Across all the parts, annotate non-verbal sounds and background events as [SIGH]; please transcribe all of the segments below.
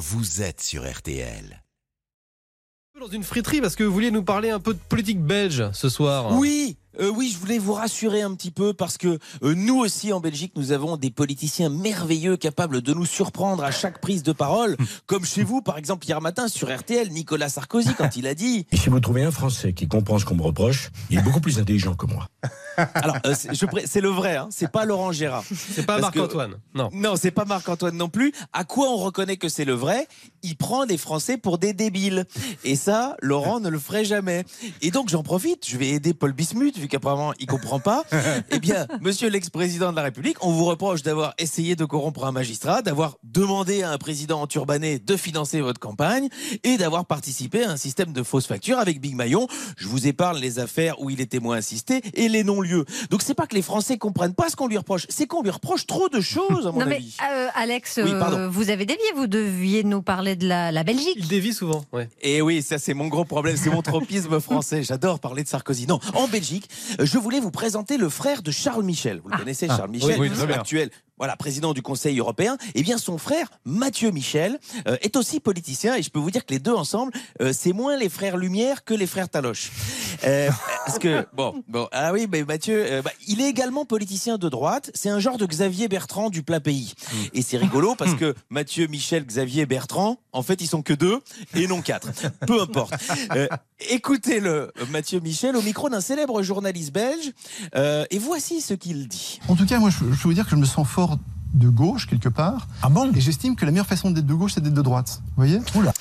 vous êtes sur RTL. Dans une friterie parce que vous vouliez nous parler un peu de politique belge ce soir. Oui, euh, oui, je voulais vous rassurer un petit peu parce que euh, nous aussi en Belgique, nous avons des politiciens merveilleux capables de nous surprendre à chaque prise de parole, comme chez vous, par exemple hier matin sur RTL, Nicolas Sarkozy quand il a dit. [LAUGHS] Et si vous trouvez un Français qui comprend ce qu'on me reproche, il est beaucoup plus intelligent que moi. [LAUGHS] Alors, euh, c'est le vrai, hein, c'est pas Laurent Gérard. C'est pas Parce que- Marc-Antoine. Non. Non, c'est pas Marc-Antoine non plus. À quoi on reconnaît que c'est le vrai? Il prend des Français pour des débiles. Et ça, Laurent ne le ferait jamais. Et donc, j'en profite. Je vais aider Paul Bismuth, vu qu'apparemment, il comprend pas. [LAUGHS] Eh bien, monsieur l'ex-président de la République, on vous reproche d'avoir essayé de corrompre un magistrat, d'avoir demandé à un président enturbané de financer votre campagne et d'avoir participé à un système de fausses factures avec Big Maillon. Je vous épargne les affaires où il est témoin assisté et les non-lieux. Donc, c'est pas que les Français comprennent pas ce qu'on lui reproche, c'est qu'on lui reproche trop de choses, à mon Non mais avis. euh, Alex, Oui, euh, vous avez dévié, vous deviez nous parler de la, la Belgique. Il dévie souvent. Ouais. Et oui, ça c'est mon gros problème, c'est mon [LAUGHS] tropisme français. J'adore parler de Sarkozy. Non, en Belgique, je voulais vous présenter le frère de Charles Michel. Vous le connaissez, Charles Michel, oui, oui, actuel. Voilà, président du Conseil européen. Eh bien, son frère, Mathieu Michel, euh, est aussi politicien. Et je peux vous dire que les deux ensemble, euh, c'est moins les frères Lumière que les frères Taloche. Euh, parce que, bon, bon, ah oui, mais Mathieu, euh, bah, il est également politicien de droite. C'est un genre de Xavier Bertrand du plat pays. Et c'est rigolo [LAUGHS] parce que Mathieu, Michel, Xavier, Bertrand, en fait, ils sont que deux et non quatre. Peu importe. Euh, Écoutez-le, Mathieu Michel, au micro d'un célèbre journaliste belge. Euh, et voici ce qu'il dit. En tout cas, moi, je, je veux vous dire que je me sens fort de gauche, quelque part. Ah bon Et j'estime que la meilleure façon d'être de gauche, c'est d'être de droite. Vous voyez? Oula.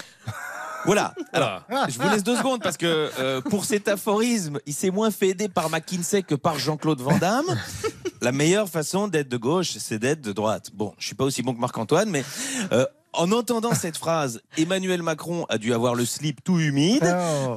Voilà. Alors, je vous laisse deux secondes parce que euh, pour cet aphorisme, il s'est moins fait aider par McKinsey que par Jean-Claude Van Damme. La meilleure façon d'être de gauche, c'est d'être de droite. Bon, je suis pas aussi bon que Marc-Antoine, mais euh, en entendant cette phrase, Emmanuel Macron a dû avoir le slip tout humide.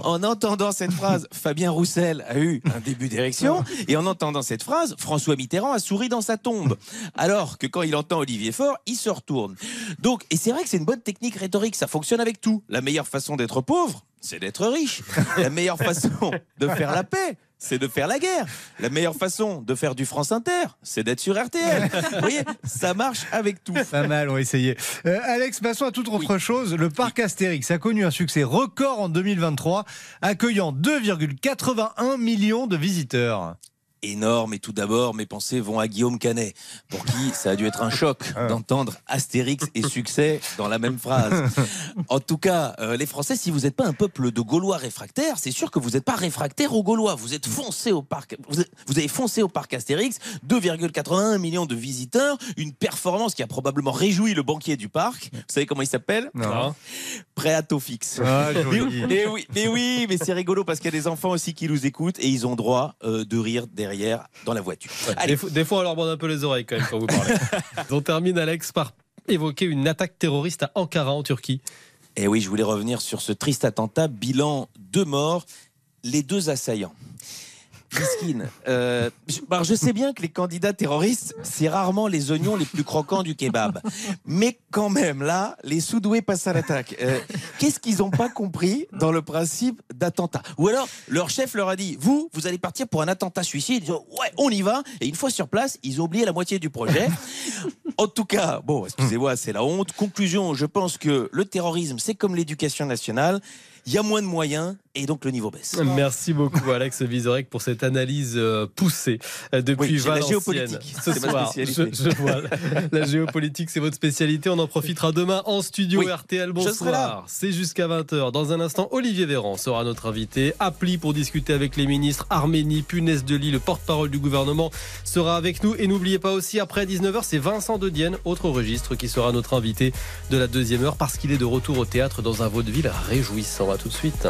En entendant cette phrase, Fabien Roussel a eu un début d'érection. Et en entendant cette phrase, François Mitterrand a souri dans sa tombe. Alors que quand il entend Olivier Faure, il se retourne. Donc, et c'est vrai que c'est une bonne technique rhétorique, ça fonctionne avec tout. La meilleure façon d'être pauvre, c'est d'être riche. La meilleure façon de faire la paix, c'est de faire la guerre. La meilleure façon de faire du France Inter, c'est d'être sur RTL. [LAUGHS] Vous voyez, ça marche avec tout. Pas mal, on va essayer. Euh, Alex, passons à toute autre chose. Le parc Astérix a connu un succès record en 2023, accueillant 2,81 millions de visiteurs. Énorme. Et tout d'abord, mes pensées vont à Guillaume Canet, pour qui ça a dû être un choc [LAUGHS] d'entendre Astérix et succès dans la même phrase. [LAUGHS] En tout cas, euh, les Français, si vous n'êtes pas un peuple de Gaulois réfractaires, c'est sûr que vous n'êtes pas réfractaires aux Gaulois. Vous êtes foncé au parc. Vous, êtes- vous avez foncé au parc Astérix, 2,81 millions de visiteurs, une performance qui a probablement réjoui le banquier du parc. Vous savez comment il s'appelle? Non. Fixe. Ah, Mais, joli. [LAUGHS] mais oui, mais oui, mais c'est rigolo parce qu'il y a des enfants aussi qui nous écoutent et ils ont droit euh, de rire derrière dans la voiture. Allez, Des, fois, des fois, on leur bande un peu les oreilles quand même quand vous parlez. [LAUGHS] on termine, Alex, par évoquer une attaque terroriste à Ankara en Turquie. et oui, je voulais revenir sur ce triste attentat. Bilan deux morts, les deux assaillants. Miskin. Euh, je, sais bien que les candidats terroristes, c'est rarement les oignons les plus croquants du kebab. Mais quand même, là, les sous-doués passent à l'attaque. Euh, Qu'est-ce qu'ils n'ont pas compris dans le principe d'attentat? Ou alors, leur chef leur a dit, vous, vous allez partir pour un attentat suicide. Ils ont, ouais, on y va. Et une fois sur place, ils ont oublié la moitié du projet. En tout cas, bon, excusez-moi, c'est la honte. Conclusion, je pense que le terrorisme, c'est comme l'éducation nationale. Il y a moins de moyens et donc le niveau baisse. Merci beaucoup, Alex Vizorek, pour cette analyse euh, poussée euh, depuis Oui, j'ai la Valenciennes. géopolitique. Ce ma soir, je, je vois. La géopolitique, c'est votre spécialité. On en profitera demain en studio Oui, RTL. Bonsoir. C'est jusqu'à 20h. Dans un instant, Olivier Véran sera notre invité. Appli pour discuter avec les ministres. Arménie, Punaise de Lit, le porte-parole du gouvernement, sera avec nous. Et n'oubliez pas aussi, après 19h, c'est Vincent de Dienne, autre registre, qui sera notre invité de la deuxième heure parce qu'il est de retour au théâtre dans un vaudeville réjouissant. Tout de suite.